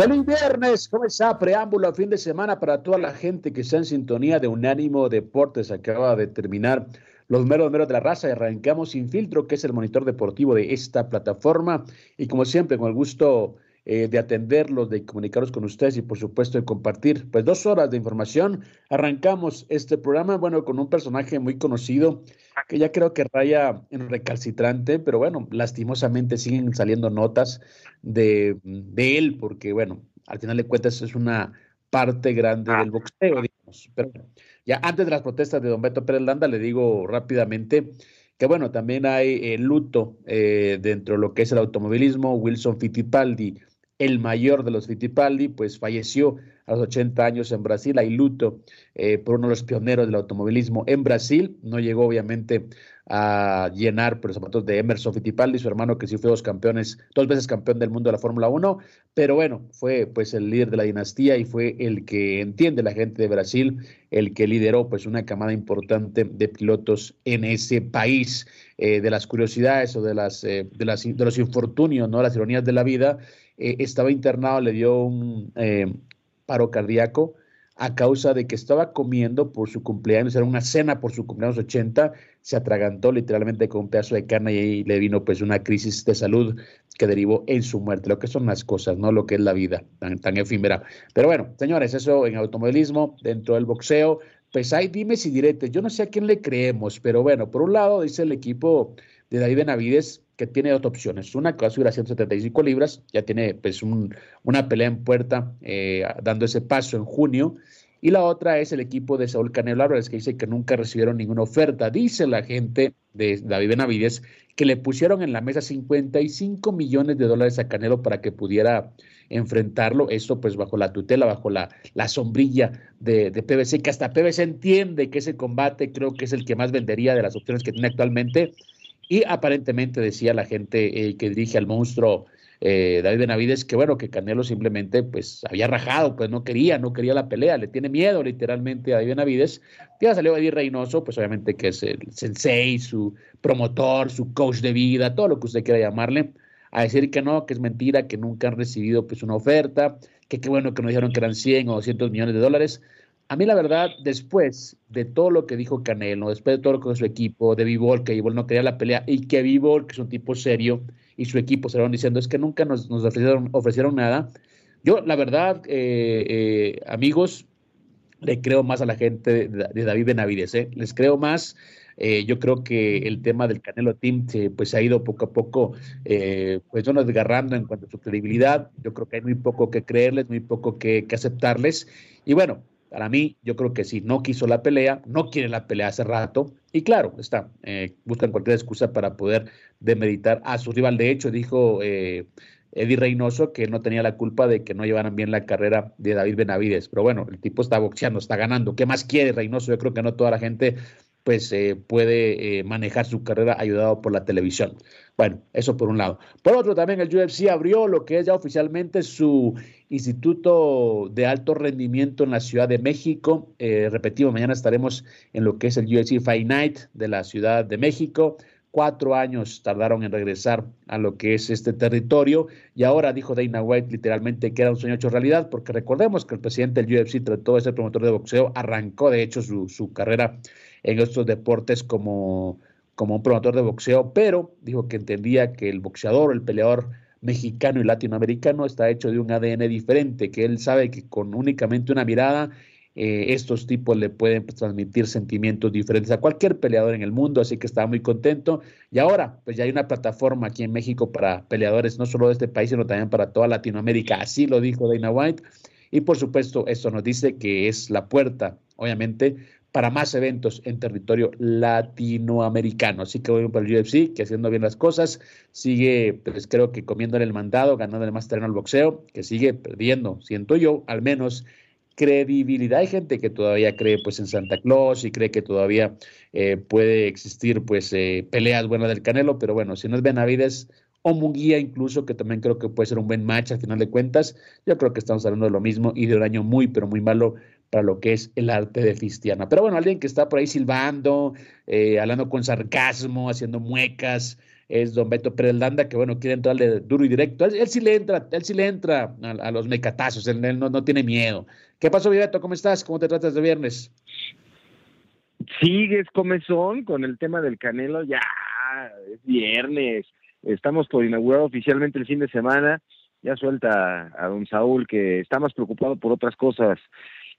Feliz viernes, ¿cómo está? Preámbulo a fin de semana para toda la gente que está en sintonía de Unánimo Deportes. Acaba de terminar los meros meros de la raza y arrancamos Sin Filtro, que es el monitor deportivo de esta plataforma. Y como siempre, con el gusto eh, de atenderlos, de comunicarlos con ustedes y por supuesto de compartir pues dos horas de información. Arrancamos este programa, bueno, con un personaje muy conocido que ya creo que raya en recalcitrante, pero bueno, lastimosamente siguen saliendo notas de, de él, porque bueno, al final de cuentas es una parte grande del boxeo, digamos. Pero ya antes de las protestas de Don Beto Pérez Landa, le digo rápidamente que bueno, también hay el luto eh, dentro de lo que es el automovilismo. Wilson Fittipaldi, el mayor de los Fittipaldi, pues falleció a los 80 años en Brasil. Hay luto eh, por uno de los pioneros del automovilismo en Brasil. No llegó obviamente a llenar por los zapatos de Emerson Fittipaldi, su hermano que sí fue dos campeones, dos veces campeón del mundo de la Fórmula 1, pero bueno, fue pues el líder de la dinastía y fue el que entiende la gente de Brasil, el que lideró pues una camada importante de pilotos en ese país. Eh, de las curiosidades o de las, eh, de las de los infortunios, no las ironías de la vida, eh, estaba internado, le dio un paro cardíaco a causa de que estaba comiendo por su cumpleaños, era una cena por su cumpleaños 80, se atragantó literalmente con un pedazo de carne y ahí le vino pues una crisis de salud que derivó en su muerte, lo que son las cosas, no lo que es la vida tan, tan efímera. Pero bueno, señores, eso en automovilismo, dentro del boxeo, pues hay dimes y diretes, yo no sé a quién le creemos, pero bueno, por un lado dice el equipo de David Benavides que tiene dos opciones. Una que va a subir a 175 libras, ya tiene pues una pelea en puerta eh, dando ese paso en junio. Y la otra es el equipo de Saúl Canelo Álvarez, que dice que nunca recibieron ninguna oferta. Dice la gente de David Benavides que le pusieron en la mesa 55 millones de dólares a Canelo para que pudiera enfrentarlo. Esto pues bajo la tutela, bajo la, la sombrilla de, de, PBC, que hasta PBC entiende que ese combate creo que es el que más vendería de las opciones que tiene actualmente. Y aparentemente decía la gente eh, que dirige al monstruo eh, David Benavides que bueno, que Canelo simplemente pues había rajado, pues no quería, no quería la pelea, le tiene miedo literalmente a David Benavides. Ya salió Eddie Reynoso, pues obviamente que es el sensei, su promotor, su coach de vida, todo lo que usted quiera llamarle, a decir que no, que es mentira, que nunca han recibido pues una oferta, que qué bueno que nos dijeron que eran 100 o 200 millones de dólares. A mí la verdad, después de todo lo que dijo Canelo, después de todo lo que dijo su equipo, de Vivol, que Vivol no quería la pelea, y que Vivol, que es un tipo serio, y su equipo se van diciendo, es que nunca nos, ofrecieron, ofrecieron, nada. Yo, la verdad, eh, eh, amigos, le creo más a la gente de, David Benavides, ¿eh? les creo más. Eh, yo creo que el tema del Canelo Team se, pues, ha ido poco a poco eh, pues, desgarrando en cuanto a su credibilidad. Yo creo que hay muy poco que creerles, muy poco que aceptarles. Y bueno, para mí, yo creo que sí, no quiso la pelea, no quiere la pelea hace rato, y claro, está, eh, buscan cualquier excusa para poder demeditar a su rival. De hecho, dijo eh, Eddie Reynoso que no tenía la culpa de que no llevaran bien la carrera de David Benavides, pero bueno, el tipo está boxeando, está ganando. ¿Qué más quiere Reynoso? Yo creo que no toda la gente pues eh, puede eh, manejar su carrera ayudado por la televisión. Bueno, eso por un lado. Por otro, también el UFC abrió lo que es ya oficialmente su instituto de alto rendimiento en la Ciudad de México. Eh, repetimos, mañana estaremos en lo que es el UFC Fight Night de la Ciudad de México. Cuatro años tardaron en regresar a lo que es este territorio y ahora dijo Dana White literalmente que era un sueño hecho realidad porque recordemos que el presidente del UFC trató de ser promotor de boxeo, arrancó de hecho su, su carrera en estos deportes como, como un promotor de boxeo, pero dijo que entendía que el boxeador, el peleador mexicano y latinoamericano está hecho de un ADN diferente, que él sabe que con únicamente una mirada eh, estos tipos le pueden pues, transmitir sentimientos diferentes a cualquier peleador en el mundo, así que estaba muy contento. Y ahora, pues ya hay una plataforma aquí en México para peleadores, no solo de este país, sino también para toda Latinoamérica, así lo dijo Dana White. Y por supuesto, esto nos dice que es la puerta, obviamente, para más eventos en territorio latinoamericano. Así que voy para el UFC, que haciendo bien las cosas, sigue, pues creo que comiéndole el mandado, ganándole más terreno al boxeo, que sigue perdiendo, siento yo, al menos credibilidad. Hay gente que todavía cree pues en Santa Claus y cree que todavía eh, puede existir pues eh, peleas buenas del Canelo, pero bueno, si no es Benavides o Munguía incluso, que también creo que puede ser un buen match al final de cuentas, yo creo que estamos hablando de lo mismo y de un año muy, pero muy malo para lo que es el arte de Cristiana. Pero bueno, alguien que está por ahí silbando, eh, hablando con sarcasmo, haciendo muecas, es don Beto Pérez Landa, que bueno, quiere entrarle duro y directo. Él, sí le entra, él sí le entra a, los mecatazos, él, no, no, tiene miedo. ¿Qué pasó, Beto? ¿Cómo estás? ¿Cómo te tratas de viernes? Sigues comezón con el tema del Canelo, ya es viernes. Estamos por inaugurar oficialmente el fin de semana. Ya suelta a don Saúl que está más preocupado por otras cosas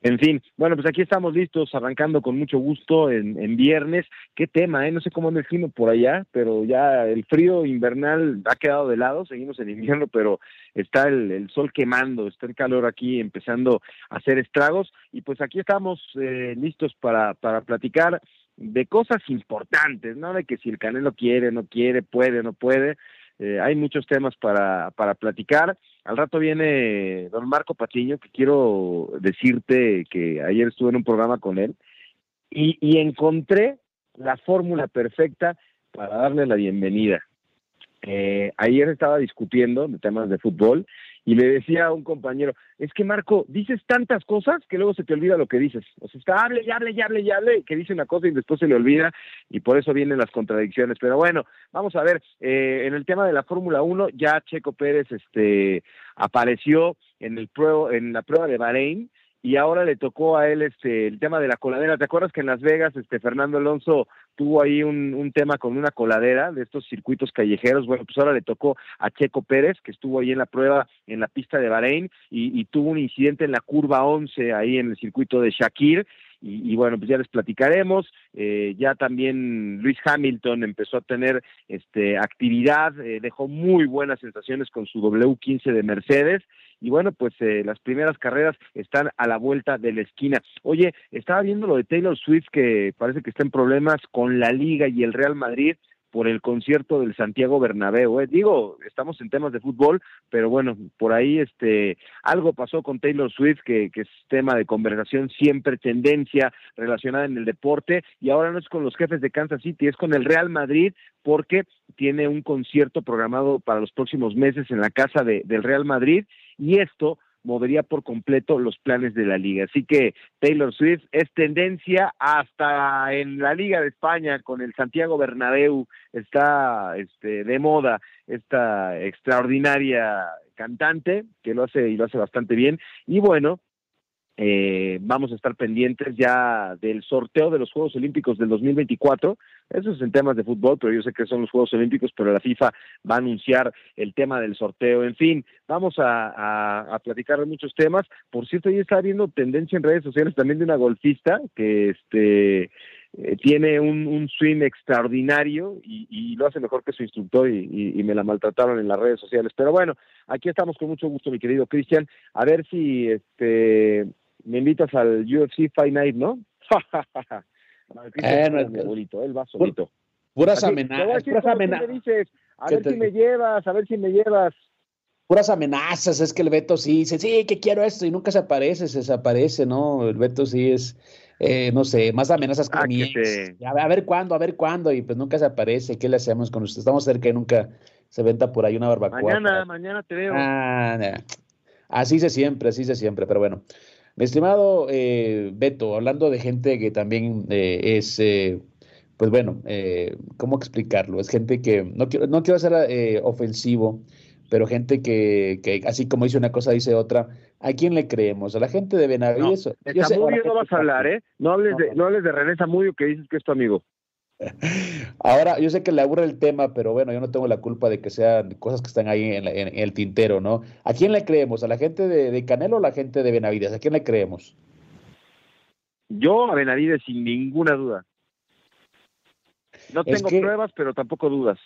en fin, bueno, pues aquí estamos listos, arrancando con mucho gusto en, en viernes. Qué tema, ¿eh? No sé cómo anda el clima por allá, pero ya el frío invernal ha quedado de lado, seguimos en invierno, pero está el, el sol quemando, está el calor aquí empezando a hacer estragos. Y pues aquí estamos eh, listos para, para platicar de cosas importantes, ¿no? De que si el Canelo quiere, no quiere, puede, no puede. Eh, hay muchos temas para, para platicar. Al rato viene don Marco Patiño, que quiero decirte que ayer estuve en un programa con él y, y encontré la fórmula perfecta para darle la bienvenida. Eh, ayer estaba discutiendo de temas de fútbol y le decía a un compañero, es que Marco, dices tantas cosas que luego se te olvida lo que dices. O sea, está hable y hable y hable y hable, que dice una cosa y después se le olvida y por eso vienen las contradicciones. Pero bueno, vamos a ver, eh, en el tema de la Fórmula 1, ya Checo Pérez este, apareció en, el pruebo, en la prueba de Bahrein y ahora le tocó a él este el tema de la coladera. ¿Te acuerdas que en Las Vegas este Fernando Alonso tuvo ahí un, un tema con una coladera de estos circuitos callejeros? Bueno, pues ahora le tocó a Checo Pérez, que estuvo ahí en la prueba en la pista de Bahrein y, y tuvo un incidente en la curva 11 ahí en el circuito de Shakir y, bueno, pues ya les platicaremos. Eh, ya también Luis Hamilton empezó a tener este actividad, eh, dejó muy buenas sensaciones con su W15 de Mercedes. Y bueno, pues eh, las primeras carreras están a la vuelta de la esquina. Oye, estaba viendo lo de Taylor Swift que parece que está en problemas con la liga y el Real Madrid por el concierto del Santiago Bernabéu. ¿eh? Digo, estamos en temas de fútbol, pero bueno, por ahí este algo pasó con Taylor Swift que, que es tema de conversación, siempre tendencia relacionada en el deporte y ahora no es con los jefes de Kansas City, es con el Real Madrid porque tiene un concierto programado para los próximos meses en la casa de, del Real Madrid y esto movería por completo los planes de la liga. Así que Taylor Swift es tendencia hasta en la Liga de España con el Santiago Bernabéu está este, de moda esta extraordinaria cantante que lo hace y lo hace bastante bien y bueno eh, vamos a estar pendientes ya del sorteo de los Juegos Olímpicos del 2024. Eso es en temas de fútbol, pero yo sé que son los Juegos Olímpicos, pero la FIFA va a anunciar el tema del sorteo. En fin, vamos a, platicar de muchos temas. Por cierto, ya está viendo tendencia en redes sociales también de una golfista que este eh, tiene un, swing extraordinario y, lo hace mejor que su instructor y, y, me la maltrataron en las redes sociales. Pero bueno, aquí estamos con mucho gusto, mi querido Cristian. A ver si este me invitas al UFC Fight Night, ¿no? eh, no, bonito, él va solito. Puras amenazas. Puras amenazas. A ver si me llevas, a ver si me llevas. Puras amenazas, es que el Beto sí dice, sí, que quiero esto, y nunca se aparece, se desaparece, ¿no? El Beto sí es, eh, no sé, más amenazas que ah, a, ver cuándo, a ver cuándo, y pues nunca se aparece. ¿Qué le hacemos con usted? Estamos cerca y nunca se venta por ahí una barbacoa. Mañana, mañana te veo. Ah, así se siempre, así se siempre, pero bueno. Mi estimado eh, Beto, hablando de gente que también eh, es, eh, pues bueno, ¿cómo explicarlo? Es gente que, no quiero, no quiero ser ofensivo, pero gente que, que, así como dice una cosa, dice otra. ¿A quién le creemos? ¿A la gente de Benavides? No, de Zamudio no vas a hablar, ¿eh? No hables, de, no hables de René Zamudio que dices que es tu amigo. Ahora, yo sé que le aburre el tema, pero bueno, yo no tengo la culpa de que sean cosas que están ahí en, el tintero, ¿no? ¿A quién le creemos? ¿A la gente de, Canelo o a la gente de Benavides? ¿A quién le creemos? Yo a Benavides sin ninguna duda. No tengo pruebas, pero tampoco dudas.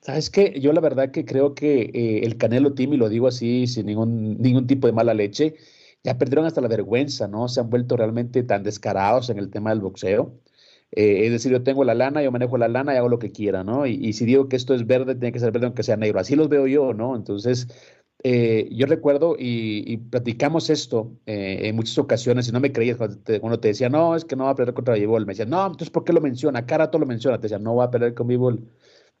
¿Sabes qué? Yo la verdad que creo que eh, el Canelo Team, y lo digo así sin ningún, ningún tipo de mala leche, ya perdieron hasta la vergüenza, ¿no? Se han vuelto realmente tan descarados en el tema del boxeo. Eh, es decir, yo tengo la lana, yo manejo la lana y hago lo que quiera, ¿no? Y, si digo que esto es verde, tiene que ser verde aunque sea negro. Así los veo yo, ¿no? Entonces, eh, yo recuerdo y, platicamos esto eh, en muchas ocasiones y no me creías cuando te, decía, no, es que no va a pelear contra Bivol. Me decía, no, entonces, ¿por qué lo menciona? Cada todo lo menciona. Te decía, no va a pelear con Bivol,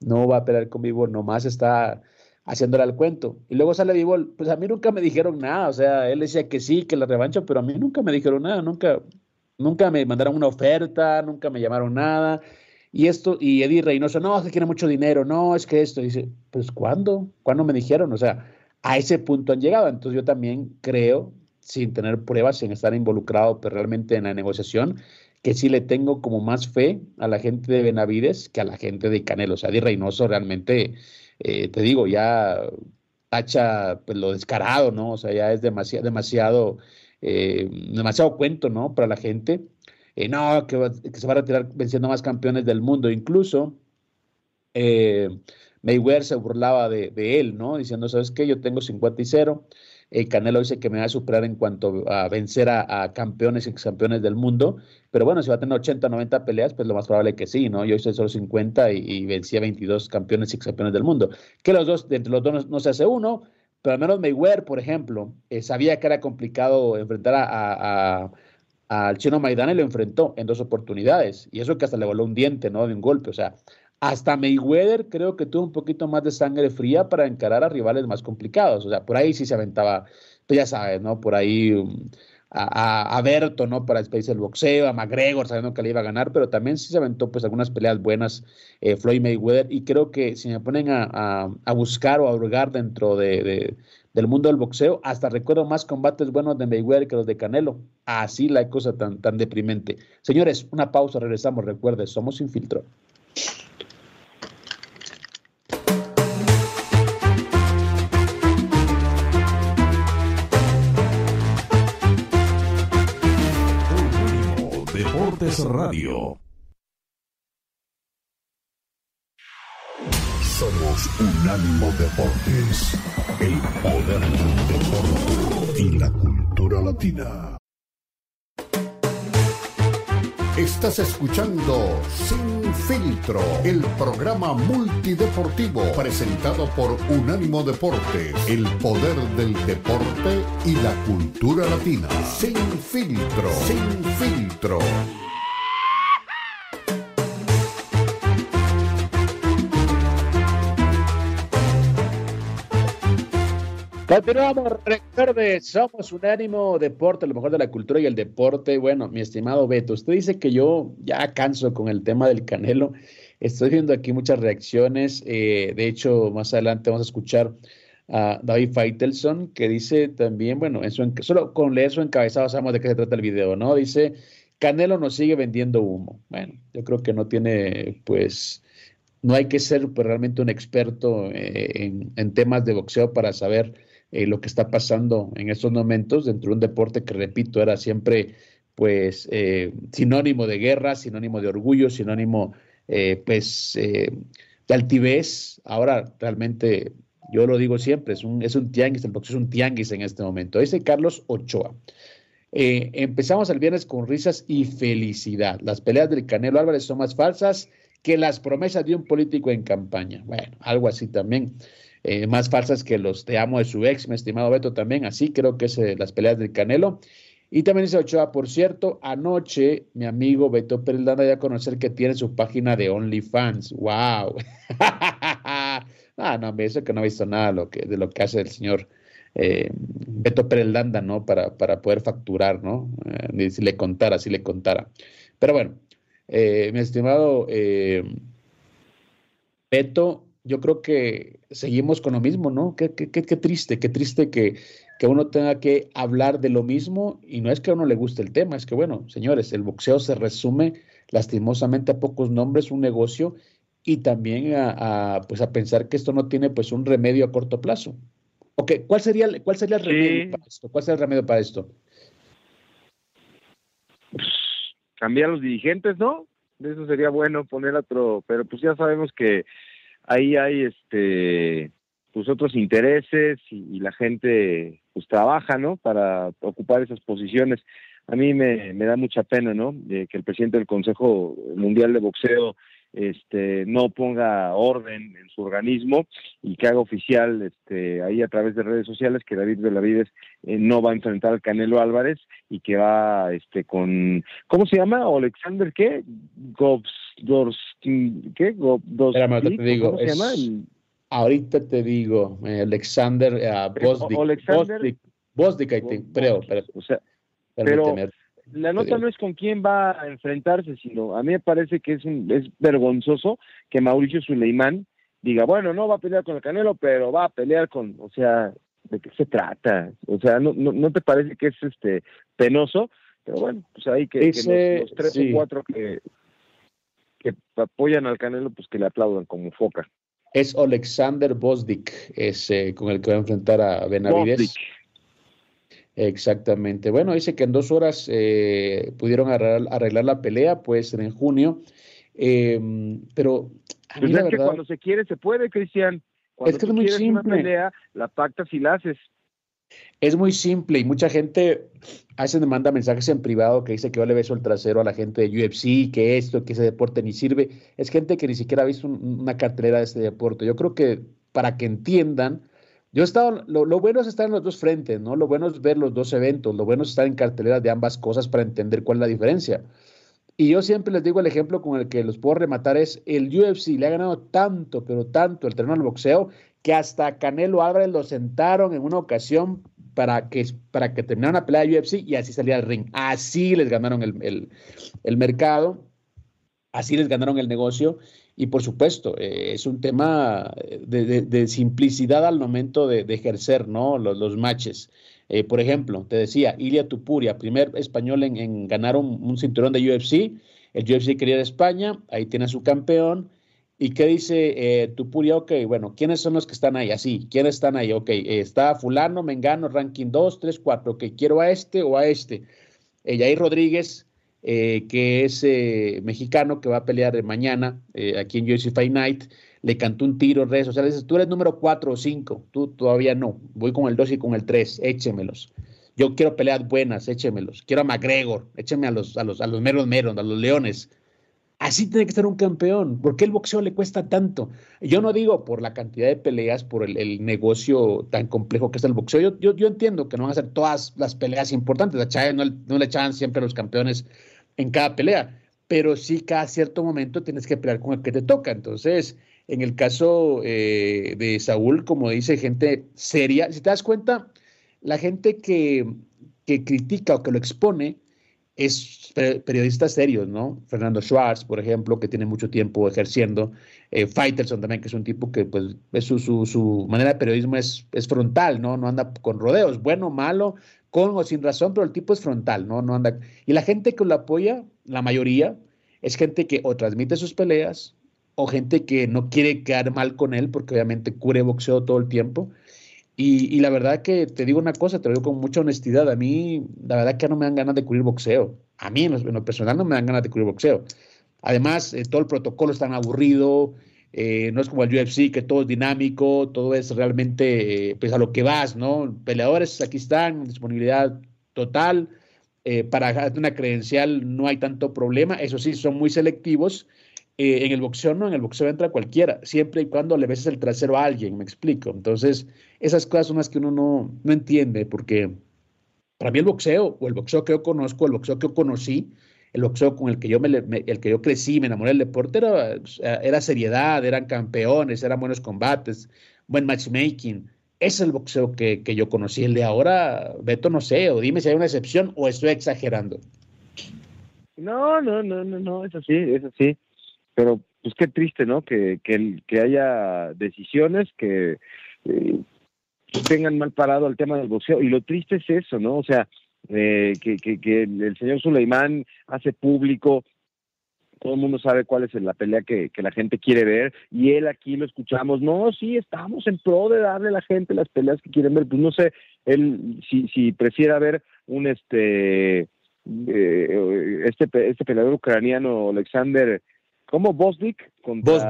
no va a pelear con Bivol, nomás está haciéndole al cuento. Y luego sale Bivol, pues a mí nunca me dijeron nada, o sea, él decía que sí, que la revancha, pero a mí nunca me dijeron nada, nunca, Nunca me mandaron una oferta, nunca me llamaron nada. Y esto, y Eddie Reynoso, no, es que quiere mucho dinero, no, es que esto. dice, pues ¿cuándo? ¿Cuándo me dijeron? O sea, a ese punto han llegado. Entonces yo también creo, sin tener pruebas, sin estar involucrado pero realmente en la negociación, que sí le tengo como más fe a la gente de Benavides que a la gente de Canelo. O sea, Eddie Reynoso realmente, eh, te digo, ya tacha pues, lo descarado, ¿no? O sea, ya es demasiado eh, demasiado cuento, ¿no? Para la gente. Eh, no, que, se va a retirar venciendo más campeones del mundo. Incluso eh, Mayweather se burlaba de, él, ¿no? Diciendo, ¿sabes qué? Yo tengo 50 y 0. Canelo dice que me va a superar en cuanto a vencer a, campeones y campeones del mundo. Pero bueno, si va a tener 80, 90 peleas, pues lo más probable que sí, ¿no? Yo hice solo 50 y, vencí a 22 campeones y campeones del mundo. Que los dos, entre los dos no se hace uno, pero al menos Mayweather, por ejemplo, eh, sabía que era complicado enfrentar a, al chino Maidana y lo enfrentó en dos oportunidades. Y eso que hasta le voló un diente, ¿no? De un golpe. O sea, hasta Mayweather creo que tuvo un poquito más de sangre fría para encarar a rivales más complicados. O sea, por ahí sí se aventaba, pues ya sabes, ¿no? Por ahí um, a, a, Berto, ¿no? Para despedirse del boxeo, a McGregor sabiendo que le iba a ganar, pero también sí se aventó pues algunas peleas buenas eh, Floyd Mayweather y creo que si me ponen a, a, buscar o a hurgar dentro de, del mundo del boxeo, hasta recuerdo más combates buenos de Mayweather que los de Canelo. Así la cosa tan, tan deprimente. Señores, una pausa, regresamos, recuerde, somos sin filtro. Radio. Somos Unánimo Deportes, el poder del deporte y la cultura latina. Estás escuchando Sin Filtro, el programa multideportivo presentado por Unánimo Deportes, el poder del deporte y la cultura latina. Sin Filtro, Sin Filtro. Continuamos, recuerde, somos un ánimo deporte, lo mejor de la cultura y el deporte. Bueno, mi estimado Beto, usted dice que yo ya canso con el tema del Canelo. Estoy viendo aquí muchas reacciones. Eh, de hecho, más adelante vamos a escuchar a David Feitelson, que dice también, bueno, en solo con leer su encabezado sabemos de qué se trata el video, ¿no? Dice, Canelo nos sigue vendiendo humo. Bueno, yo creo que no tiene, pues, no hay que ser pues, realmente un experto eh, en, en temas de boxeo para saber eh, lo que está pasando en estos momentos dentro de un deporte que, repito, era siempre pues eh, sinónimo de guerra, sinónimo de orgullo, sinónimo eh, pues de altivez. Ahora realmente, yo lo digo siempre, es un, es un tianguis, el boxeo es un tianguis en este momento. Dice Carlos Ochoa. empezamos el viernes con risas y felicidad. Las peleas del Canelo Álvarez son más falsas que las promesas de un político en campaña. Bueno, algo así también. Eh, más falsas que los Te amo de su ex, mi estimado Beto también, así creo que es eh, las peleas del Canelo. Y también dice Ochoa, por cierto, anoche mi amigo Beto Pérez ya a conocer que tiene su página de OnlyFans. ¡Wow! ah, no, me dice que no ha visto nada de lo que, de lo que hace el señor eh, Beto Pérez ¿no? Para, para poder facturar, ¿no? si le contara, si le contara. Pero bueno, mi estimado Beto, yo creo que seguimos con lo mismo, ¿no? Qué, qué, qué, triste, qué triste que, que, uno tenga que hablar de lo mismo y no es que a uno le guste el tema, es que, bueno, señores, el boxeo se resume lastimosamente a pocos nombres, un negocio y también a, pues a pensar que esto no tiene pues un remedio a corto plazo. Ok, ¿cuál sería, cuál sería el remedio para esto? ¿Cuál sería el remedio para esto? cambiar los dirigentes, ¿no? Eso sería bueno poner otro, pero pues ya sabemos que ahí hay este pues otros intereses y, la gente pues trabaja, ¿no? Para ocupar esas posiciones. A mí me, me da mucha pena, ¿no? que el presidente del Consejo Mundial de Boxeo este no ponga orden en su organismo y que haga oficial este ahí a través de redes sociales que David Benavides eh, no va a enfrentar al Canelo Álvarez y que va este con ¿cómo se llama? Alexander qué? Gobs, ¿qué? ¿Cómo se llama? Ahorita te digo, eh, Alexander uh, Bosdick, Bosdick, I think, creo, pero, o sea, pero la nota no es con quién va a enfrentarse, sino a mí me parece que es, un, es vergonzoso que Mauricio Suleimán diga, bueno, no va a pelear con el Canelo, pero va a pelear con, o sea, ¿de qué se trata? O sea, ¿no, no, te parece que es este penoso? Pero bueno, pues ahí que, los, tres o cuatro que, que apoyan al Canelo, pues que le aplaudan como foca es Alexander Bosdick, ese con el que va a enfrentar a Benavides. Exactamente. Bueno, dice que en dos horas eh, pudieron arreglar, la pelea, puede ser en junio. Em, pero pues es que cuando se quiere, se puede, Cristian. Cuando es que es muy simple. una pelea, la pactas y la haces. Es muy simple y mucha gente a veces me manda mensajes en privado que dice que yo le beso el trasero a la gente de UFC, que esto, que ese deporte ni sirve. Es gente que ni siquiera ha visto una cartelera de este deporte. Yo creo que para que entiendan, yo he estado, lo, bueno es estar en los dos frentes, ¿no? Lo bueno es ver los dos eventos, lo bueno es estar en carteleras de ambas cosas para entender cuál es la diferencia. Y yo siempre les digo el ejemplo con el que los puedo rematar es el UFC le ha ganado tanto, pero tanto el terreno del boxeo que hasta Canelo Álvarez lo sentaron en una ocasión para que, para que terminara una pelea de UFC y así salía al ring. Así les ganaron el, el, mercado, así les ganaron el negocio y por supuesto eh, es un tema de, de, simplicidad al momento de, ejercer ¿no? los, los matches. Eh, por ejemplo, te decía, Ilia Tupuria, primer español en, en ganar un, cinturón de UFC. El UFC quería de España, ahí tiene a su campeón. ¿Y qué dice eh, Tupuria? Ok, bueno, ¿quiénes son los que están ahí? Así, ¿quiénes están ahí? Ok, eh, está fulano, mengano, ranking 2, 3, 4, ok, quiero a este o a este. Eh, Yair Rodríguez, eh, que es mexicano, que va a pelear mañana aquí en UFC Fight Night, le cantó un tiro en redes sociales, tú eres número 4 o 5, tú todavía no, voy con el 2 y con el 3, échemelos. Yo quiero peleas buenas, échemelos. Quiero a McGregor, écheme a los, a los, a los meros meros, a los leones Así tiene que ser un campeón. ¿Por qué el boxeo le cuesta tanto? Yo no digo por la cantidad de peleas, por el, negocio tan complejo que es el boxeo. Yo, yo, entiendo que no van a ser todas las peleas importantes. A Chávez no, no, le echaban siempre a los campeones en cada pelea, pero sí cada cierto momento tienes que pelear con el que te toca. Entonces, en el caso eh, de Saúl, como dice gente seria, si te das cuenta, la gente que, que critica o que lo expone, es periodistas serios, ¿no? Fernando Schwartz, por ejemplo, que tiene mucho tiempo ejerciendo, eh, Faitelson también, que es un tipo que, pues, su, su, su, manera de periodismo es, es frontal, ¿no? No anda con rodeos, bueno, malo, con o sin razón, pero el tipo es frontal, ¿no? No anda... Y la gente que lo apoya, la mayoría, es gente que o transmite sus peleas, o gente que no quiere quedar mal con él, porque obviamente cubre boxeo todo el tiempo, y, la verdad que te digo una cosa, te lo digo con mucha honestidad, a mí la verdad que no me dan ganas de cubrir boxeo. A mí en lo, personal no me dan ganas de cubrir boxeo. Además, eh, todo el protocolo es tan aburrido, eh, no es como el UFC, que todo es dinámico, todo es realmente pues a lo que vas, ¿no? Peleadores aquí están, disponibilidad total, eh, para una credencial no hay tanto problema, eso sí, son muy selectivos eh, en el boxeo no, en el boxeo entra cualquiera, siempre y cuando le beses el trasero a alguien, me explico. Entonces, esas cosas son las que uno no, no entiende, porque para mí el boxeo, o el boxeo que yo conozco, el boxeo que yo conocí, el boxeo con el que yo, me, el que yo crecí, me enamoré del deporte, era, era seriedad, eran campeones, eran buenos combates, buen matchmaking. Es el boxeo que, que yo conocí. El de ahora, Beto, no sé, o dime si hay una excepción o estoy exagerando. No, no, no, no, no, es así, es así pero pues qué triste, ¿no? Que, que, que haya decisiones que eh, tengan mal parado el tema del boxeo. Y lo triste es eso, ¿no? O sea, eh, que, que, el señor Suleimán hace público. Todo el mundo sabe cuál es la pelea que, que, la gente quiere ver y él aquí lo escuchamos, no, sí, estamos en pro de darle a la gente las peleas que quieren ver, pues no sé, él si, si prefiera ver un este eh, este, este peleador ucraniano Alexander como Bosdik contra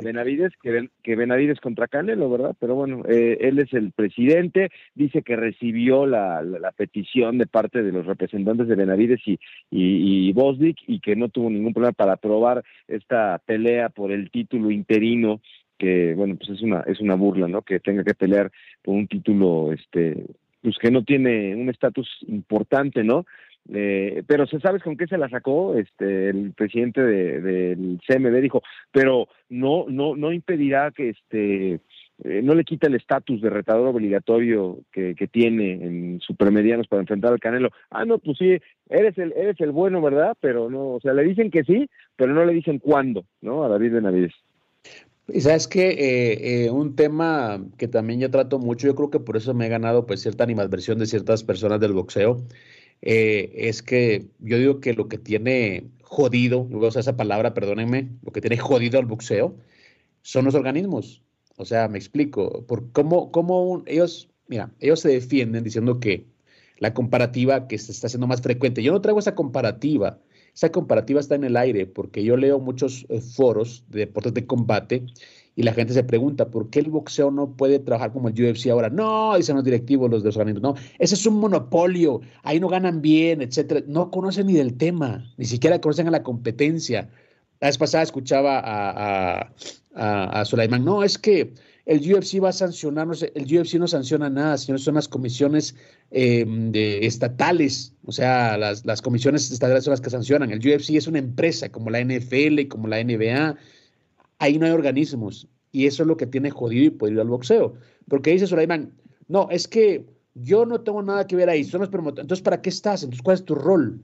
Benavides, que, que, Benavides contra Canelo, ¿verdad? Pero bueno, eh, él es el presidente, dice que recibió la, la, petición de parte de los representantes de Benavides y, y, y Bosdik y que no tuvo ningún problema para aprobar esta pelea por el título interino que bueno pues es una es una burla no que tenga que pelear por un título este pues que no tiene un estatus importante no eh, pero sabes con qué se la sacó este el presidente del CMB dijo pero no no no impedirá que este eh, no le quita el estatus de retador obligatorio que, que tiene en supermedianos para enfrentar al Canelo. Ah, no, pues sí, eres el, eres el bueno, ¿verdad? Pero no, o sea, le dicen que sí, pero no le dicen cuándo, ¿no? A David Benavides. Y sabes que eh, eh, un tema que también yo trato mucho, yo creo que por eso me he ganado pues cierta animadversión de ciertas personas del boxeo, eh, es que yo digo que lo que tiene jodido, voy a usar esa palabra, perdónenme, lo que tiene jodido al boxeo son los organismos. O sea, me explico, por cómo, cómo ellos, mira, ellos se defienden diciendo que la comparativa que se está haciendo más frecuente, yo no traigo esa comparativa, esa comparativa está en el aire, porque yo leo muchos eh, foros de deportes de combate y la gente se pregunta, ¿por qué el boxeo no puede trabajar como el UFC ahora? No, dicen los directivos, los de los organismos, no, ese es un monopolio, ahí no ganan bien, etcétera. No conocen ni del tema, ni siquiera conocen a la competencia. La vez pasada escuchaba a, a, a, Sulaimán, no, es que el UFC va a sancionar, el UFC no sanciona nada, sino son las comisiones em, estatales, o sea, las, las, comisiones estatales son las que sancionan. El UFC es una empresa como la NFL, como la NBA, ahí no hay organismos. Y eso es lo que tiene jodido y podido al boxeo. Porque dice Sulaimán, no, es que yo no tengo nada que ver ahí, son los promotores. Entonces, ¿para qué estás? Entonces, ¿cuál es tu rol?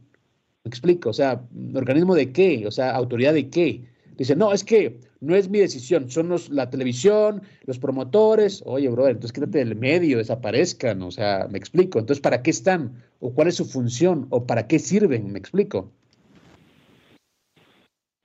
Me explico, o sea, ¿organismo de qué? O sea, ¿autoridad de qué? Dice, no, es que no es mi decisión, son los, la televisión, los promotores. Oye, brother, entonces quítate del medio, desaparezcan, o sea, me explico. Entonces, ¿para qué están? ¿O cuál es su función? ¿O para qué sirven? Me explico.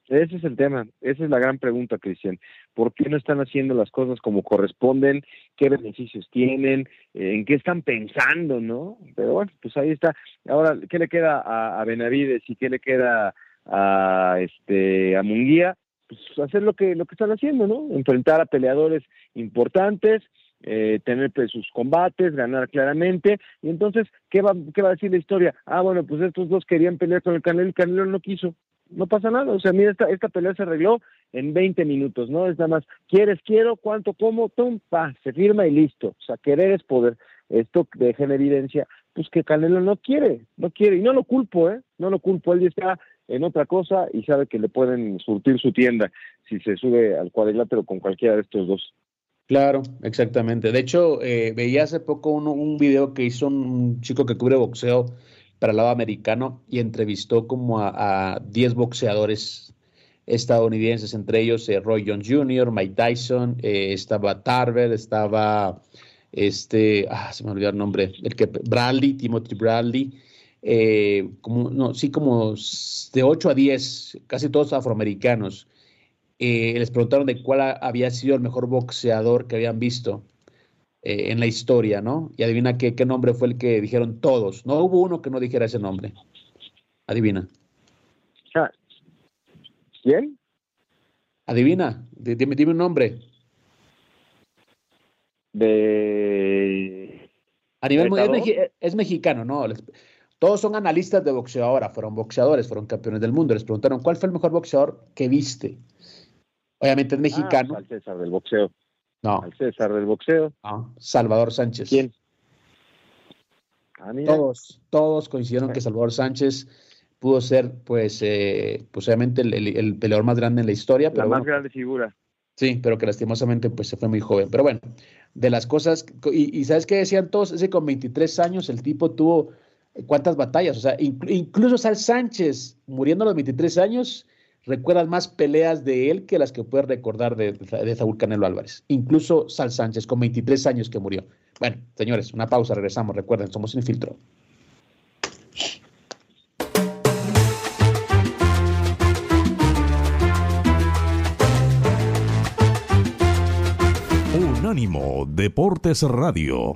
Ese es el tema, esa es la gran pregunta, Cristian. ¿Por qué no están haciendo las cosas como corresponden? ¿Qué beneficios tienen? ¿En qué están pensando, no? Pero bueno, pues ahí está. Ahora, ¿qué le queda a, Benavides y qué le queda a este a Munguía? Pues hacer lo que lo que están haciendo, ¿no? Enfrentar a peleadores importantes, eh, tener pues, sus combates, ganar claramente, y entonces, ¿qué va, ¿qué va a decir la historia? Ah, bueno, pues estos dos querían pelear con el Canelo, el Canelo no quiso, no pasa nada. O sea, mira, esta, esta pelea se arregló en 20 minutos, ¿no? Es nada más, ¿quieres, quiero, cuánto, cómo? Tum, pa, se firma y listo. O sea, querer es poder. Esto deja en evidencia, pues que Canelo no quiere, no quiere. Y no lo culpo, ¿eh? No lo culpo. Él está en otra cosa y sabe que le pueden surtir su tienda si se sube al cuadrilátero con cualquiera de estos dos. Claro, exactamente. De hecho, eh, veía hace poco un, un video que hizo un chico que cubre boxeo para el lado americano y entrevistó como a 10 boxeadores estadounidenses, entre ellos eh, Roy Jones Jr., Mike Tyson, eh, estaba Tarver, estaba este, ah, se me olvidó el nombre, el que Bradley, Timothy Bradley, eh, como, no, sí, como de 8 a 10, casi todos afroamericanos. les preguntaron de cuál había sido el mejor boxeador que habían visto. Eh, en la historia, ¿no? Y adivina qué, qué nombre fue el que dijeron todos. No hubo uno que no dijera ese nombre. Adivina. ¿Quién? Adivina, dime, dime un nombre. De. A nivel mundial es, mexicano, ¿no? Todos son analistas de boxeo ahora, fueron boxeadores, fueron campeones del mundo. Les preguntaron, ¿cuál fue el mejor boxeador que viste? Obviamente es mexicano. Ah, César del boxeo. No. Al César del boxeo. Salvador Sánchez. ¿Quién? Ah, todos, todos coincidieron que Salvador Sánchez pudo ser, pues, eh, posiblemente el, el, peleador más grande en la historia. Pero la más grande figura. Sí, pero que lastimosamente pues se fue muy joven. Pero bueno, de las cosas, y, ¿sabes qué decían todos? Ese con 23 años el tipo tuvo cuántas batallas, o sea, incluso Sal Sánchez, muriendo a los 23 años, recuerdas más peleas de él que las que puedes recordar de, de, Saúl Canelo Álvarez. Incluso Sal Sánchez, con 23 años que murió. Bueno, señores, una pausa, regresamos. Recuerden, somos sin filtro. Unánimo Deportes Radio.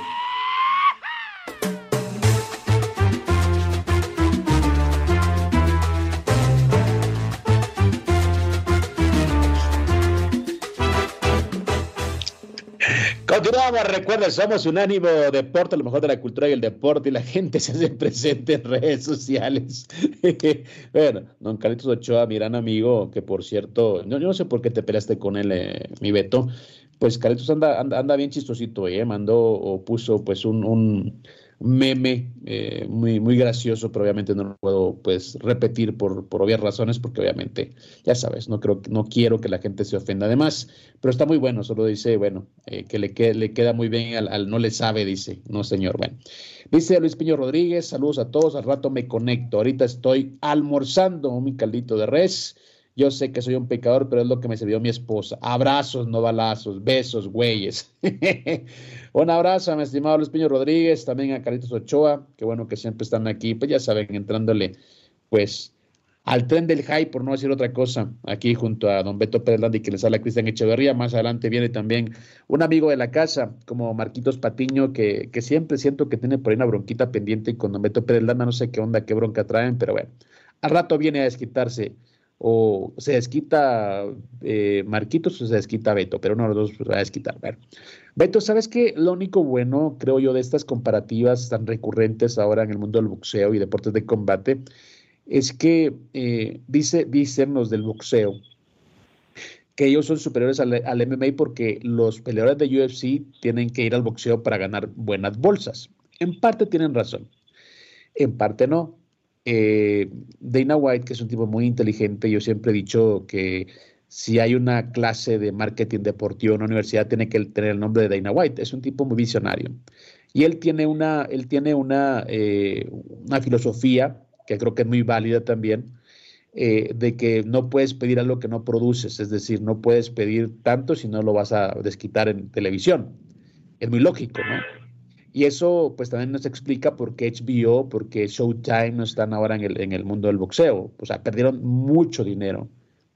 Continuamos, recuerda, somos Unánimo Deporte, lo mejor de la cultura y el deporte, y la gente se hace presente en redes sociales. bueno, don Carlitos Ochoa, mi gran amigo, que por cierto, no, yo no sé por qué te peleaste con él, eh, mi Beto, pues Carlitos anda, anda, anda bien chistosito, ¿eh? Mandó o puso pues un, un meme eh, muy, muy gracioso, pero obviamente no lo puedo pues repetir por, por obvias razones, porque obviamente, ya sabes, no creo no quiero que la gente se ofenda además, pero está muy bueno, solo dice, bueno, eh, que le, que, le queda muy bien al, no le sabe, dice, no señor, bueno. Dice Luis Piño Rodríguez, saludos a todos, al rato me conecto, ahorita estoy almorzando mi caldito de res. Yo sé que soy un pecador, pero es lo que me sirvió mi esposa. Abrazos, no balazos, besos, güeyes. un abrazo a mi estimado Luis Piño Rodríguez, también a Caritos Ochoa, que bueno que siempre están aquí, pues ya saben, entrándole, pues, al tren del hype, por no decir otra cosa, aquí junto a don Beto Pérez Landi, que les habla Cristian Echeverría. Más adelante viene también un amigo de la casa, como Marquitos Patiño, que, que siempre siento que tiene por ahí una bronquita pendiente y con don Beto Pérez Landa no sé qué onda, qué bronca traen, pero bueno, al rato viene a desquitarse o se desquita eh, Marquitos o se desquita Beto, pero uno de los dos se va a desquitar. Bueno. Beto, ¿sabes qué? Lo único bueno, creo yo, de estas comparativas tan recurrentes ahora en el mundo del boxeo y deportes de combate, es que eh, dice, dicen los del boxeo que ellos son superiores al MMA porque los peleadores de UFC tienen que ir al boxeo para ganar buenas bolsas. En parte tienen razón, en parte no eh, Dana White, que es un tipo muy inteligente, yo siempre he dicho que si hay una clase de marketing deportivo en una universidad, tiene que tener el nombre de Dana White. Es un tipo muy visionario. Y él tiene una, él tiene una, eh, una filosofía que creo que es muy válida también, eh, de que no puedes pedir algo que no produces, es decir, no puedes pedir tanto si no lo vas a desquitar en televisión. Es muy lógico, ¿no? Y eso pues también nos explica por qué HBO, por qué Showtime no están ahora en el, en el mundo del boxeo. O sea, perdieron mucho dinero,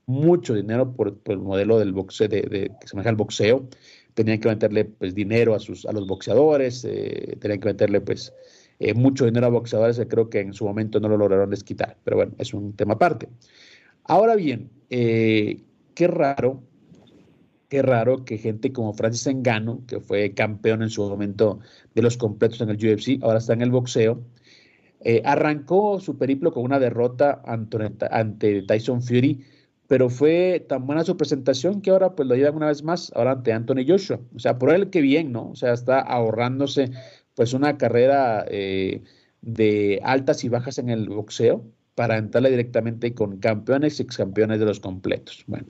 mucho dinero por, por el modelo del boxeo, de, de, que se maneja el boxeo. Tenían que meterle pues dinero a, sus, a los boxeadores, eh, tenían que meterle pues eh, mucho dinero a boxeadores creo que en su momento no lo lograron desquitar. Pero bueno, es un tema aparte. Ahora bien, eh, qué raro qué raro que gente como Francis Engano, que fue campeón en su momento de los completos en el UFC, ahora está en el boxeo, eh, arrancó su periplo con una derrota ante, Tyson Fury, pero fue tan buena su presentación que ahora pues lo llevan una vez más, ahora ante Anthony Joshua. O sea, por él que bien, ¿no? O sea, está ahorrándose pues una carrera eh, de altas y bajas en el boxeo para entrarle directamente con campeones y ex campeones de los completos. Bueno,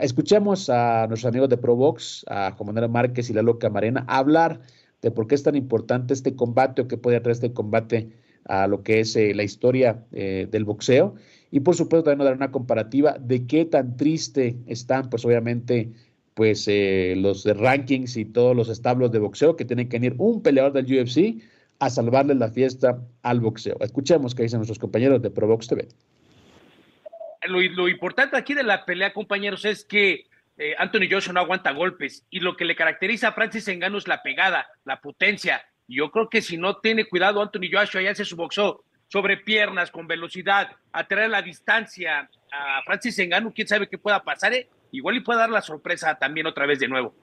Escuchemos a nuestros amigos de Provox, a Juan Márquez y Lalo Camarena, hablar de por qué es tan importante este combate o qué puede traer este combate a lo que es eh, la historia eh, del boxeo. Y por supuesto también nos dar una comparativa de qué tan triste están, pues obviamente, pues eh, los rankings y todos los establos de boxeo que tienen que venir un peleador del UFC a salvarle la fiesta al boxeo. Escuchemos qué dicen nuestros compañeros de Provox TV lo, lo, importante aquí de la pelea, compañeros, es que eh, Anthony Joshua no aguanta golpes y lo que le caracteriza a Francis Engano es la pegada, la potencia. Yo creo que si no tiene cuidado Anthony Joshua y hace su sobre piernas, con velocidad, a traer la distancia a Francis Engano, quién sabe qué pueda pasar, ¿eh? igual y puede dar la sorpresa también otra vez de nuevo.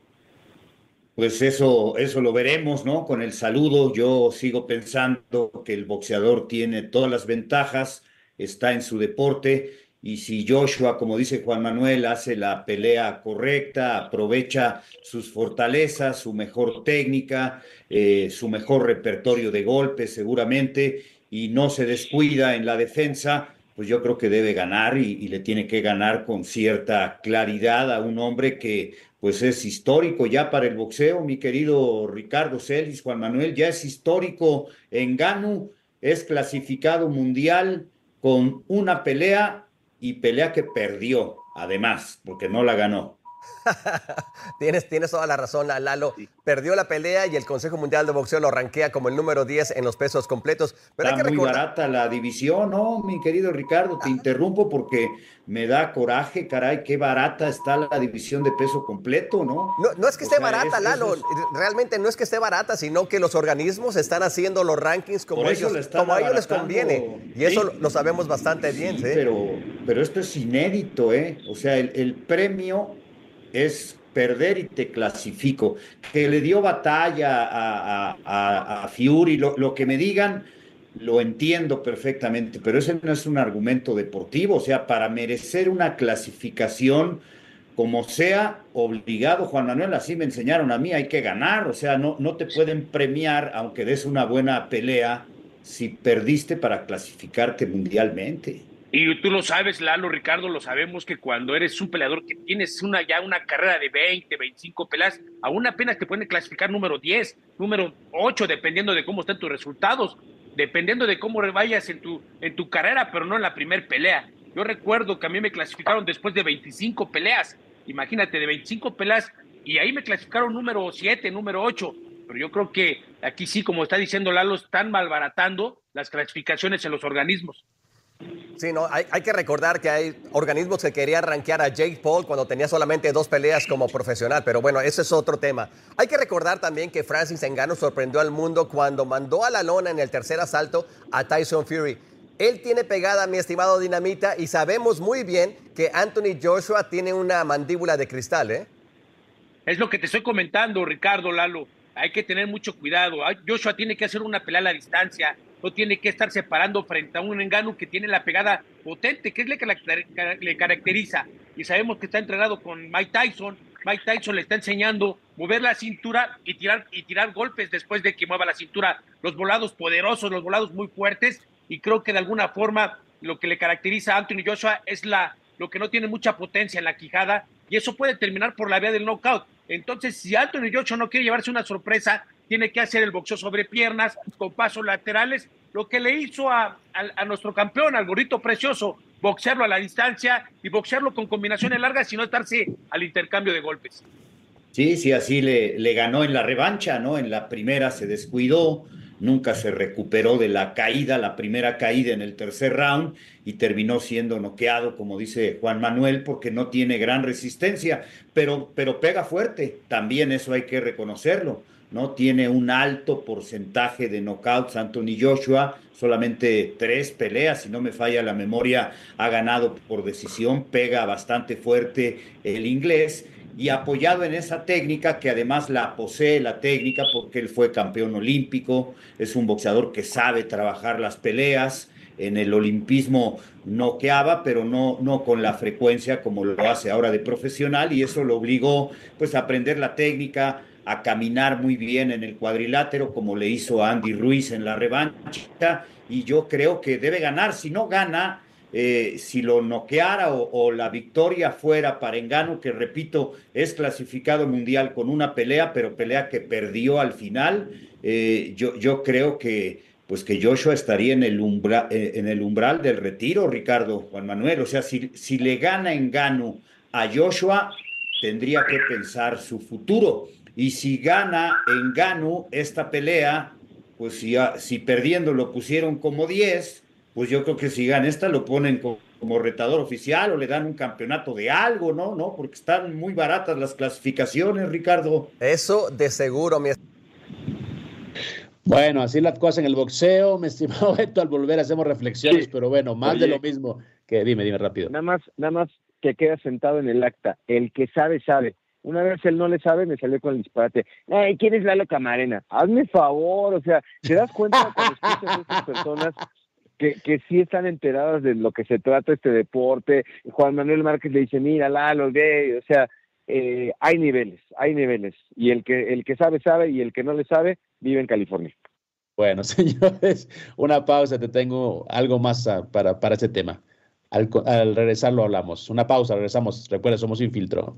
Pues eso, eso lo veremos, ¿no? Con el saludo, yo sigo pensando que el boxeador tiene todas las ventajas, está en su deporte y si Joshua, como dice Juan Manuel, hace la pelea correcta, aprovecha sus fortalezas, su mejor técnica, eh, su mejor repertorio de golpes seguramente, y no se descuida en la defensa, pues yo creo que debe ganar y, y, le tiene que ganar con cierta claridad a un hombre que pues es histórico ya para el boxeo, mi querido Ricardo Celis, Juan Manuel, ya es histórico en Ganu, es clasificado mundial con una pelea y pelea que perdió, además, porque no la ganó. tienes, tienes toda la razón, Lalo. Perdió la pelea y el Consejo Mundial de Boxeo lo ranquea como el número 10 en los pesos completos. Pero Está muy barata la división, ¿no, mi querido Ricardo? Te interrumpo porque me da coraje, caray, qué barata está la división de peso completo, ¿no? No, no es que esté barata, Lalo. Realmente no es que esté barata, sino que los organismos están haciendo los rankings como, ellos, como a ellos les conviene. Y eso lo sabemos bastante bien. Pero, pero esto es inédito, ¿eh? O sea, el, el premio es perder y te clasifico. Que le dio batalla a, a, Fiuri, lo, que me digan, lo entiendo perfectamente, pero ese no es un argumento deportivo. O sea, para merecer una clasificación, como sea, obligado, Juan Manuel, así me enseñaron a mí, hay que ganar. O sea, no, no te pueden premiar, aunque des una buena pelea, si perdiste para clasificarte mundialmente. Y tú lo sabes, Lalo, Ricardo, lo sabemos que cuando eres un peleador que tienes una, ya una carrera de 20, 25 peleas, aún apenas te pueden clasificar número 10, número 8, dependiendo de cómo estén tus resultados, dependiendo de cómo vayas en tu, en tu carrera, pero no en la primer pelea. Yo recuerdo que a mí me clasificaron después de 25 peleas, imagínate, de 25 peleas, y ahí me clasificaron número 7, número 8. Pero yo creo que aquí sí, como está diciendo Lalo, están malbaratando las clasificaciones en los organismos. Sí, no, hay, que recordar que hay organismos que querían rankear a Jake Paul cuando tenía solamente dos peleas como profesional, pero bueno, ese es otro tema. Hay que recordar también que Francis Ngannou sorprendió al mundo cuando mandó a la lona en el tercer asalto a Tyson Fury. Él tiene pegada, mi estimado Dinamita, y sabemos muy bien que Anthony Joshua tiene una mandíbula de cristal, ¿eh? Es lo que te estoy comentando, Ricardo Lalo. Hay que tener mucho cuidado. Joshua tiene que hacer una pelea a la distancia no tiene que estar separando frente a un engano que tiene la pegada potente, que es lo que le caracteriza. Y sabemos que está entrenado con Mike Tyson. Mike Tyson le está enseñando mover la cintura y tirar, y tirar golpes después de que mueva la cintura. Los volados poderosos, los volados muy fuertes. Y creo que de alguna forma lo que le caracteriza a Anthony Joshua es la, lo que no tiene mucha potencia en la quijada. Y eso puede terminar por la vía del knockout. Entonces, si Anthony Joshua no quiere llevarse una sorpresa, tiene que hacer el boxeo sobre piernas, con pasos laterales, lo que le hizo a, nuestro campeón, al gorrito precioso, boxearlo a la distancia y boxearlo con combinaciones largas y no estarse al intercambio de golpes. Sí, sí, así le ganó en la revancha, ¿no? En la primera se descuidó, nunca se recuperó de la caída, la primera caída en el tercer round y terminó siendo noqueado, como dice Juan Manuel, porque no tiene gran resistencia, pero, pero pega fuerte, también eso hay que reconocerlo ¿no? Tiene un alto porcentaje de knockouts. Anthony Joshua, solamente tres peleas, si no me falla la memoria, ha ganado por decisión, pega bastante fuerte el inglés y apoyado en esa técnica que además la posee la técnica porque él fue campeón olímpico, es un boxeador que sabe trabajar las peleas, en el olimpismo noqueaba, pero no, no con la frecuencia como lo hace ahora de profesional y eso lo obligó pues a aprender la técnica, a caminar muy bien en el cuadrilátero, como le hizo Andy Ruiz en la revancha, y yo creo que debe ganar. Si no gana, eh, si lo noqueara o, la victoria fuera para Engano, que repito, es clasificado mundial con una pelea, pero pelea que perdió al final, eh, yo, yo creo que pues que Joshua estaría en el, umbral, eh, en el umbral del retiro, Ricardo Juan Manuel. O sea, si, si le gana Engano a Joshua, tendría que pensar su futuro. Y si gana en Gano esta pelea, pues si, si perdiendo lo pusieron como 10, pues yo creo que si gana esta lo ponen como, retador oficial o le dan un campeonato de algo, ¿no? ¿no? Porque están muy baratas las clasificaciones, Ricardo. Eso de seguro, mi bueno, así las cosas en el boxeo, mi estimado Beto, al volver hacemos reflexiones, pero bueno, más de lo mismo que dime, dime rápido. Nada más, nada más que queda sentado en el acta, el que sabe, sabe. Una vez él no le sabe, me salió con el disparate. Ay, ¿quién es Lalo Camarena? Hazme favor, o sea, ¿te das cuenta cuando escuchas a estas personas que, que sí están enteradas de lo que se trata este deporte? Juan Manuel Márquez le dice, mira, Lalo, gay, o sea, eh, hay niveles, hay niveles. Y el que, el que sabe, sabe, y el que no le sabe, vive en California. Bueno, señores, una pausa, te tengo algo más ah, para, para ese tema. Al, al regresar lo hablamos. Una pausa, regresamos. Recuerda, somos Infiltro.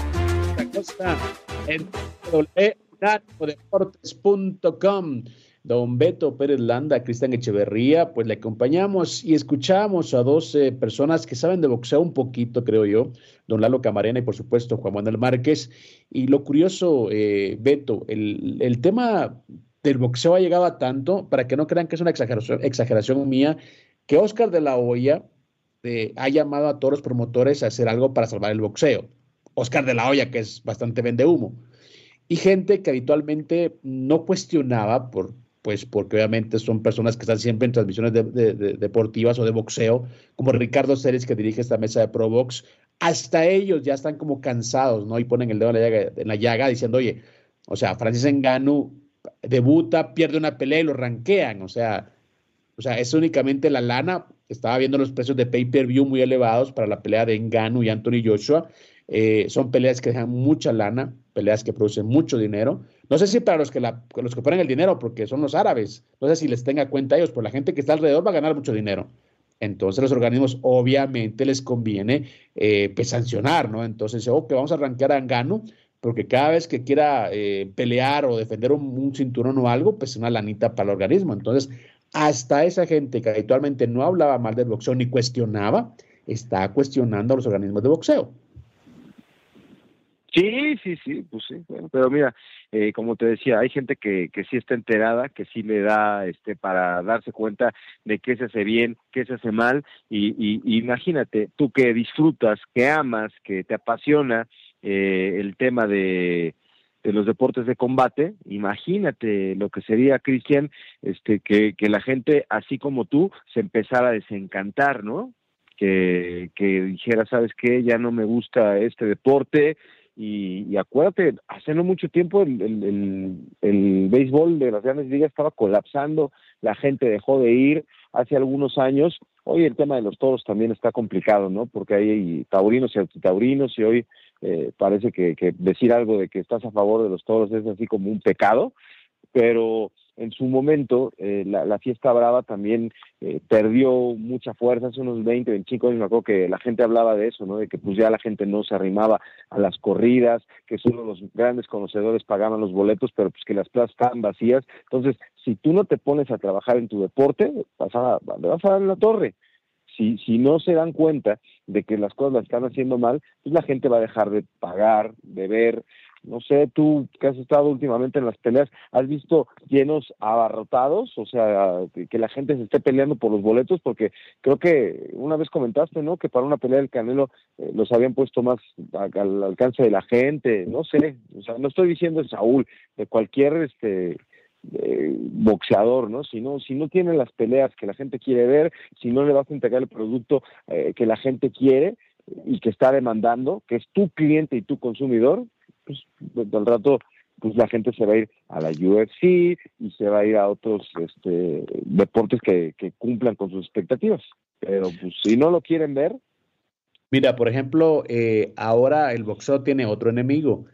Cosa en www.deportes.com. Don Beto Pérez Landa, Cristian Echeverría, pues le acompañamos y escuchamos a dos personas que saben de boxeo un poquito, creo yo, don Lalo Camarena y por supuesto Juan Manuel Márquez. Y lo curioso, eh, Beto, el, el, tema del boxeo ha llegado a tanto, para que no crean que es una exageración, exageración mía, que Oscar de la Hoya eh, ha llamado a todos los promotores a hacer algo para salvar el boxeo. Oscar de la Hoya, que es bastante vende humo y gente que habitualmente no cuestionaba, por, pues porque obviamente son personas que están siempre en transmisiones de, de, de, deportivas o de boxeo, como Ricardo Ceres que dirige esta mesa de Pro Box, hasta ellos ya están como cansados, ¿no? Y ponen el dedo en la llaga, en la llaga diciendo, oye, o sea, Francis Engano debuta, pierde una pelea y lo ranquean, o sea, o sea, es únicamente la lana. Estaba viendo los precios de pay-per-view muy elevados para la pelea de Engano y Anthony Joshua. Eh, son peleas que dejan mucha lana, peleas que producen mucho dinero. No sé si para los que, los que ponen el dinero, porque son los árabes, no sé si les tenga cuenta a ellos, pero la gente que está alrededor va a ganar mucho dinero. Entonces los organismos obviamente les conviene eh, pues, sancionar, ¿no? Entonces, ok, vamos a arrancar a Engano, porque cada vez que quiera eh, pelear o defender un, un, cinturón o algo, pues una lanita para el organismo. Entonces, hasta esa gente que habitualmente no hablaba mal del boxeo ni cuestionaba, está cuestionando a los organismos de boxeo. Sí, sí, sí, pues sí, bueno, pero mira, eh, como te decía, hay gente que, que sí está enterada, que sí le da este para darse cuenta de qué se hace bien, qué se hace mal, y, imagínate, tú que disfrutas, que amas, que te apasiona eh, el tema de, de los deportes de combate, imagínate lo que sería, Cristian, este, que, que la gente, así como tú, se empezara a desencantar, ¿no? Que, que dijera, ¿sabes qué? Ya no me gusta este deporte, y, y, acuérdate, hace no mucho tiempo el, el, el, béisbol de las grandes ligas estaba colapsando, la gente dejó de ir hace algunos años. Hoy el tema de los toros también está complicado, ¿no? Porque hay taurinos y antitaurinos y hoy eh, parece que decir algo de que estás a favor de los toros es así como un pecado, pero en su momento eh, la, la, fiesta brava también eh, perdió mucha fuerza hace unos 20, 25 años, me acuerdo que la gente hablaba de eso, ¿no? De que pues ya la gente no se arrimaba a las corridas, que solo los grandes conocedores pagaban los boletos, pero pues que las plazas estaban vacías. Entonces, si tú no te pones a trabajar en tu deporte, vas a, le vas a dar en la torre. Si, si no se dan cuenta de que las cosas las están haciendo mal, pues la gente va a dejar de pagar, de ver, no sé, tú que has estado últimamente en las peleas, ¿has visto llenos abarrotados? O sea, que la gente se esté peleando por los boletos, porque creo que una vez comentaste, ¿no? Que para una pelea del Canelo eh, los habían puesto más al alcance de la gente, no sé, o sea, no estoy diciendo de Saúl, de cualquier este eh, boxeador, ¿no? Si no, si no tiene las peleas que la gente quiere ver, si no le vas a entregar el producto eh, que la gente quiere y que está demandando, que es tu cliente y tu consumidor, pues al rato pues la gente se va a ir a la UFC y se va a ir a otros este, deportes que, que cumplan con sus expectativas. Pero pues si no lo quieren ver. Mira, por ejemplo, eh, ahora el boxeo tiene otro enemigo.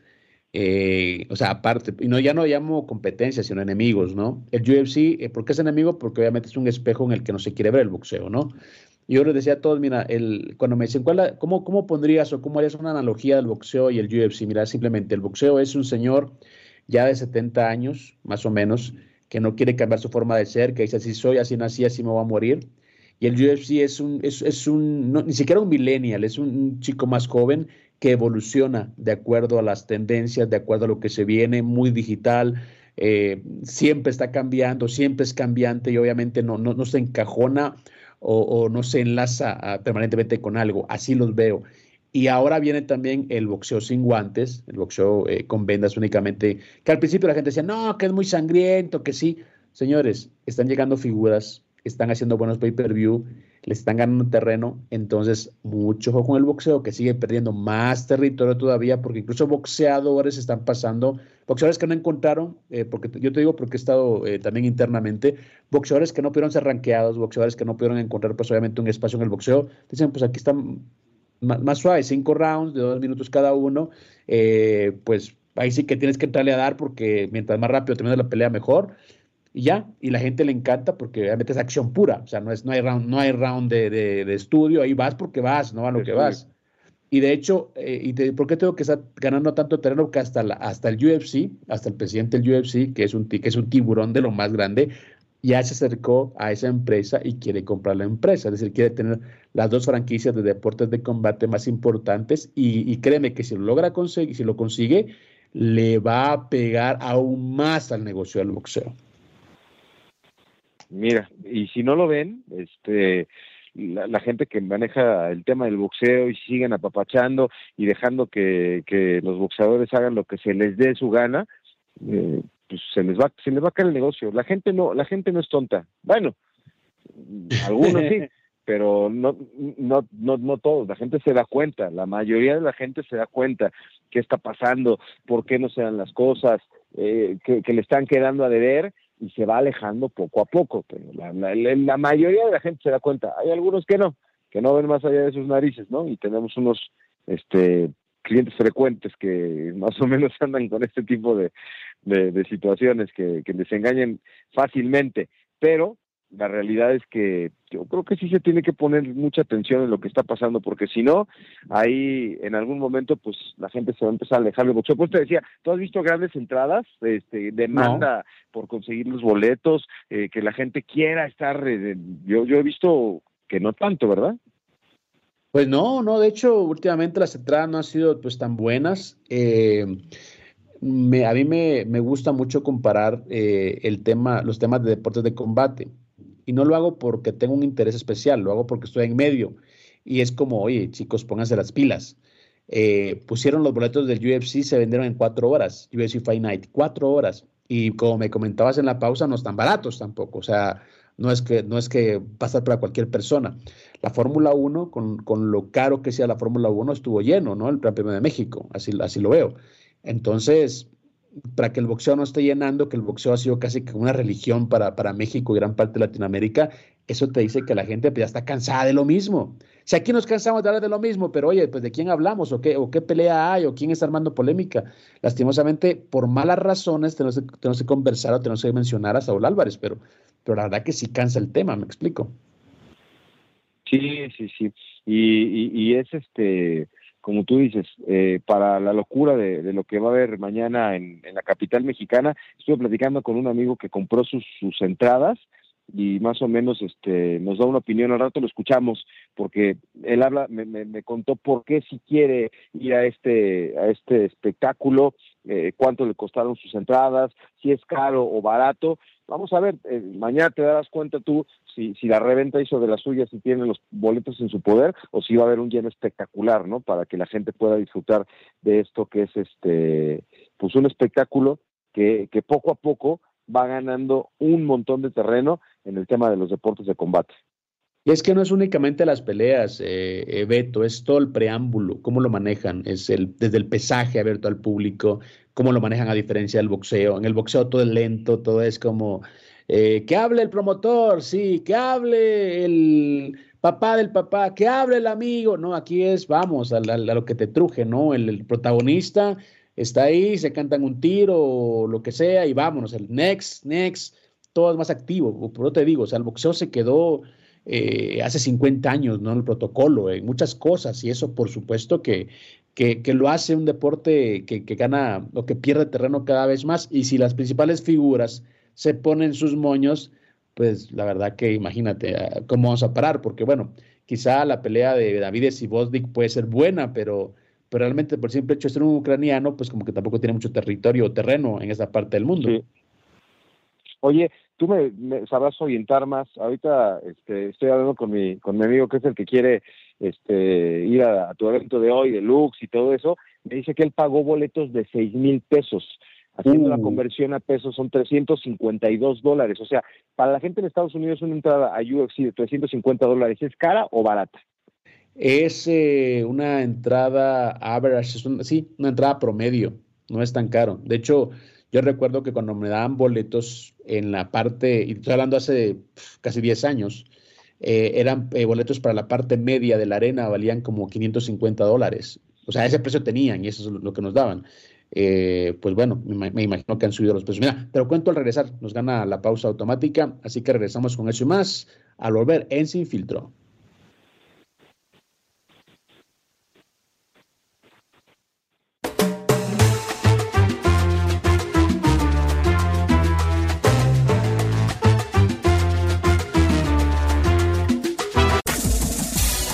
Eh, o sea, aparte, y no ya no llamo competencia, sino enemigos, ¿no? El UFC, eh, ¿por qué es enemigo? Porque obviamente es un espejo en el que no se quiere ver el boxeo, ¿no? Yo les decía a todos, mira, el, cuando me dicen, ¿cuál, cómo, ¿cómo pondrías o cómo harías una analogía del boxeo y el UFC? Mira, simplemente el boxeo es un señor ya de 70 años, más o menos, que no quiere cambiar su forma de ser, que dice, así soy, así nací, así me voy a morir. Y el UFC es un, es, es un no, ni siquiera un millennial, es un, chico más joven que evoluciona de acuerdo a las tendencias, de acuerdo a lo que se viene, muy digital, eh, siempre está cambiando, siempre es cambiante y obviamente no, no, no se encajona o, no se enlaza a, permanentemente con algo. Así los veo. Y ahora viene también el boxeo sin guantes, el boxeo eh, con vendas únicamente, que al principio la gente decía, no, que es muy sangriento, que sí. Señores, están llegando figuras, están haciendo buenos pay-per-view, le están ganando terreno, entonces mucho ojo con el boxeo que sigue perdiendo más territorio todavía porque incluso boxeadores están pasando, boxeadores que no encontraron, eh, porque yo te digo porque he estado eh, también internamente, boxeadores que no pudieron ser ranqueados, boxeadores que no pudieron encontrar pues obviamente un espacio en el boxeo, dicen pues aquí están más, suave, cinco rounds de dos minutos cada uno, eh, pues ahí sí que tienes que entrarle a dar porque mientras más rápido termina la pelea mejor y ya, y la gente le encanta porque obviamente es acción pura, o sea, no, es, no hay round, no hay round de, de, estudio, ahí vas porque vas, no a lo que vas. Y de hecho, eh, y ¿por qué tengo que estar ganando tanto terreno? Que hasta, hasta el UFC, hasta el presidente del UFC, que es, un, que es un tiburón de lo más grande, ya se acercó a esa empresa y quiere comprar la empresa, es decir, quiere tener las dos franquicias de deportes de combate más importantes y, y créeme que si lo logra conseguir, si lo consigue, le va a pegar aún más al negocio del boxeo. Mira, y si no lo ven, este, la, gente que maneja el tema del boxeo y siguen apapachando y dejando que, que los boxeadores hagan lo que se les dé su gana, eh, pues se les va se les va a caer el negocio. La gente no la gente no es tonta. Bueno, algunos sí, pero no no no no todos. La gente se da cuenta, la mayoría de la gente se da cuenta qué está pasando, por qué no se dan las cosas, eh, que, que le están quedando a deber y se va alejando poco a poco, pero la, la, mayoría de la gente se da cuenta, hay algunos que no, que no ven más allá de sus narices, ¿no? Y tenemos unos este clientes frecuentes que más o menos andan con este tipo de, de, situaciones que, que les engañen fácilmente, pero la realidad es que yo creo que sí se tiene que poner mucha atención en lo que está pasando, porque si no, ahí en algún momento, pues la gente se va a empezar a alejar del boxeo. Pues te decía, ¿tú has visto grandes entradas, este, demanda por conseguir los boletos, eh, que la gente quiera estar? Eh, yo, yo he visto que no tanto, ¿verdad? Pues no, no, de hecho, últimamente las entradas no han sido pues tan buenas. Eh, me, a mí me, me, gusta mucho comparar el tema, los temas de deportes de combate y no lo hago porque tengo un interés especial, lo hago porque estoy en medio. Y es como, oye, chicos, pónganse las pilas. Eh, pusieron los boletos del UFC, se vendieron en cuatro horas, UFC Fight Night, cuatro horas. Y como me comentabas en la pausa, no están baratos tampoco. O sea, no es que, no es que pasa para cualquier persona. La Fórmula 1, con, con, lo caro que sea la Fórmula 1, estuvo lleno, ¿no? El Gran Premio de México, así, así lo veo. Entonces, para que el boxeo no esté llenando, que el boxeo ha sido casi como una religión para, para México y gran parte de Latinoamérica, eso te dice que la gente pues, ya está cansada de lo mismo. Si aquí nos cansamos de hablar de lo mismo, pero oye, pues de quién hablamos o qué, o qué pelea hay o quién está armando polémica. Lastimosamente, por malas razones, tenemos que, tenemos que conversar o tenemos que mencionar a Saúl Álvarez, pero, pero la verdad que sí cansa el tema, me explico. Sí, sí, sí. Y, y, y es este como tú dices, eh, para la locura de, lo que va a haber mañana en, la capital mexicana. Estuve platicando con un amigo que compró sus, sus entradas y más o menos este nos da una opinión al rato lo escuchamos porque él habla me, me, contó por qué si quiere ir a este a este espectáculo eh, cuánto le costaron sus entradas si es caro o barato vamos a ver eh, mañana te darás cuenta tú si, si la reventa hizo de la suya, si tiene los boletos en su poder, o si va a haber un lleno espectacular, ¿no? Para que la gente pueda disfrutar de esto que es este, pues un espectáculo que, que poco a poco va ganando un montón de terreno en el tema de los deportes de combate. Y es que no es únicamente las peleas, eh, eh, Beto, es todo el preámbulo, cómo lo manejan, es el, desde el pesaje abierto al público, cómo lo manejan a diferencia del boxeo. En el boxeo todo es lento, todo es como eh, que hable el promotor, sí, que hable el papá del papá, que hable el amigo. No, aquí es, vamos, a, lo que te truje, ¿no? El, protagonista está ahí, se cantan un tiro o lo que sea y vámonos, el next, next, todo es más activo. Por te digo, o sea, el boxeo se quedó eh, hace 50 años, ¿no? El protocolo, en muchas cosas y eso por supuesto que, que, lo hace un deporte que, que gana o que pierde terreno cada vez más y si las principales figuras se ponen sus moños, pues la verdad que imagínate ah, cómo vamos a parar, porque bueno, quizá la pelea de David y Bosdick puede ser buena, pero, pero realmente por simple hecho de ser un ucraniano, pues como que tampoco tiene mucho territorio o terreno en esa parte del mundo. Oye, tú me, sabrás orientar más. Ahorita este, estoy hablando con mi, con mi amigo que es el que quiere este, ir a, tu evento de hoy, de Lux y todo eso. Me dice que él pagó boletos de seis mil pesos Haciendo la Uh. conversión a pesos son 352 dólares. O sea, para la gente en Estados Unidos una entrada a UFC de 350 dólares, ¿es cara o barata? Es eh, una entrada average, es un- sí, una entrada promedio, no es tan caro. De hecho, yo recuerdo que cuando me daban boletos en la parte, y estoy hablando hace casi 10 años, eh, eran eh, boletos para la parte media de la arena, valían como 550 dólares. O sea, ese precio tenían y eso es lo- que nos daban. Eh, pues bueno, me, me imagino que han subido los precios. Mira, te lo cuento al regresar, nos gana la pausa automática, así que regresamos con eso y más al volver en Sin Filtro.